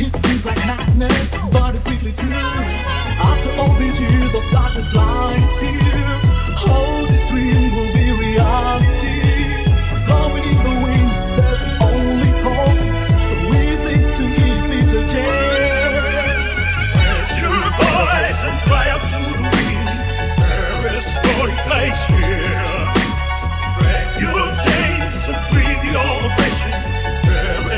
It seems like madness, but it's quickly true. After all these years of darkness lies here, this dream will be reality. The wind, there's only hope. So easy to keep a. Raise your voice and cry out to the wind. There is place here. Break your chains and.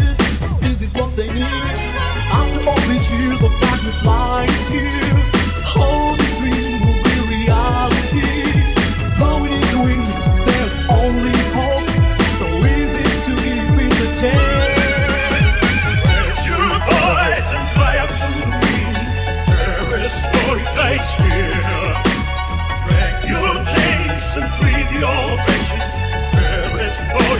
this? Is it what they need? After all these years of darkness lies here. Hold this dream will be reality. Though it is wings, there's only hope. So easy to give it a chance. Raise your voice and fly up to the wind. There is no light here. Break your chains and free the old fashions. There is no